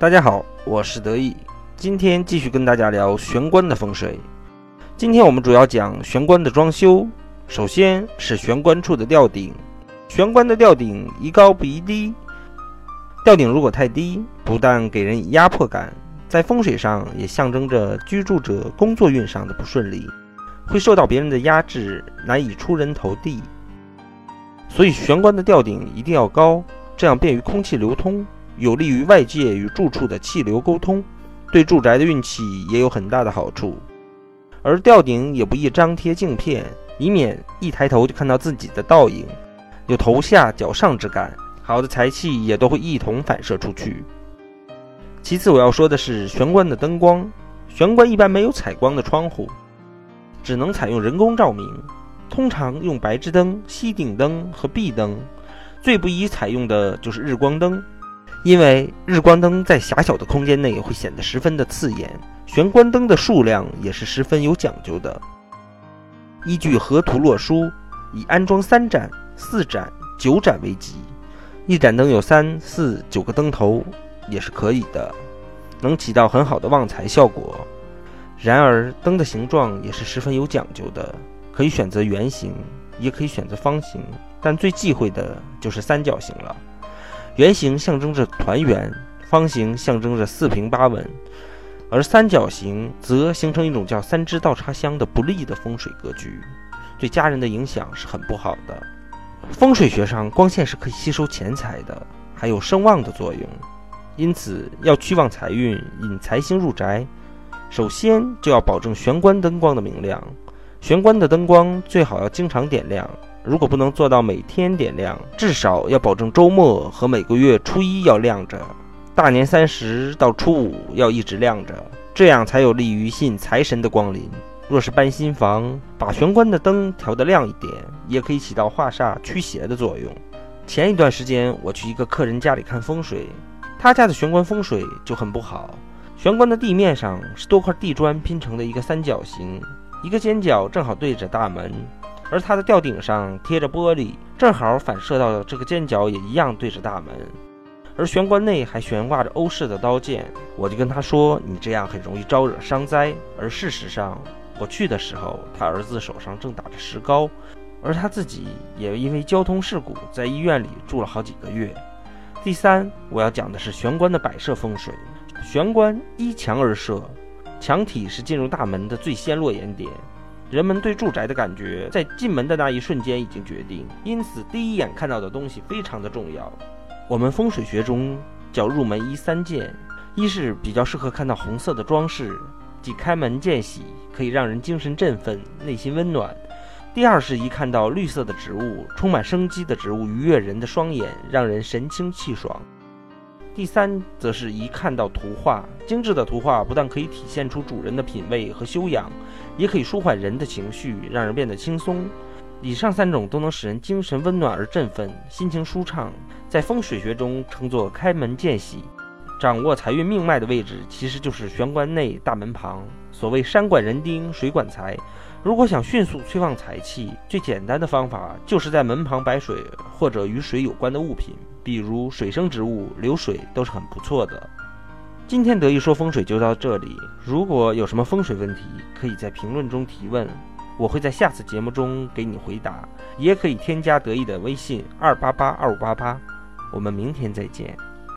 大家好，我是得意，今天继续跟大家聊玄关的风水。今天我们主要讲玄关的装修。首先是玄关处的吊顶，玄关的吊顶宜高不宜低。吊顶如果太低，不但给人以压迫感，在风水上也象征着居住者工作运上的不顺利，会受到别人的压制，难以出人头地。所以玄关的吊顶一定要高，这样便于空气流通。有利于外界与住处的气流沟通，对住宅的运气也有很大的好处。而吊顶也不宜张贴镜片，以免一抬头就看到自己的倒影，有头下脚上之感。好的财气也都会一同反射出去。其次我要说的是玄关的灯光，玄关一般没有采光的窗户，只能采用人工照明，通常用白炽灯、吸顶灯和壁灯，最不宜采用的就是日光灯。因为日光灯在狭小的空间内会显得十分的刺眼，玄关灯的数量也是十分有讲究的。依据河图洛书，以安装三盏、四盏、九盏为吉，一盏灯有三四九个灯头也是可以的，能起到很好的旺财效果。然而灯的形状也是十分有讲究的，可以选择圆形，也可以选择方形，但最忌讳的就是三角形了。圆形象征着团圆，方形象征着四平八稳，而三角形则形成一种叫“三支倒插香”的不利的风水格局，对家人的影响是很不好的。风水学上，光线是可以吸收钱财的，还有声旺的作用，因此要驱旺财运、引财星入宅，首先就要保证玄关灯光的明亮。玄关的灯光最好要经常点亮。如果不能做到每天点亮，至少要保证周末和每个月初一要亮着，大年三十到初五要一直亮着，这样才有利于吸引财神的光临。若是搬新房，把玄关的灯调得亮一点，也可以起到化煞驱邪的作用。前一段时间我去一个客人家里看风水，他家的玄关风水就很不好，玄关的地面上是多块地砖拼成的一个三角形，一个尖角正好对着大门。而它的吊顶上贴着玻璃，正好反射到这个尖角，也一样对着大门。而玄关内还悬挂着欧式的刀剑，我就跟他说：“你这样很容易招惹伤灾。”而事实上，我去的时候，他儿子手上正打着石膏，而他自己也因为交通事故在医院里住了好几个月。第三，我要讲的是玄关的摆设风水。玄关依墙而设，墙体是进入大门的最先落眼点。人们对住宅的感觉，在进门的那一瞬间已经决定，因此第一眼看到的东西非常的重要。我们风水学中叫入门一三见，一是比较适合看到红色的装饰，即开门见喜，可以让人精神振奋，内心温暖；第二是一看到绿色的植物，充满生机的植物，愉悦人的双眼，让人神清气爽。第三，则是一看到图画，精致的图画不但可以体现出主人的品味和修养，也可以舒缓人的情绪，让人变得轻松。以上三种都能使人精神温暖而振奋，心情舒畅，在风水学中称作开门见喜。掌握财运命脉的位置，其实就是玄关内大门旁。所谓山管人丁，水管财。如果想迅速催旺财气，最简单的方法就是在门旁摆水或者与水有关的物品，比如水生植物、流水都是很不错的。今天得意说风水就到这里，如果有什么风水问题，可以在评论中提问，我会在下次节目中给你回答，也可以添加得意的微信二八八二五八八，我们明天再见。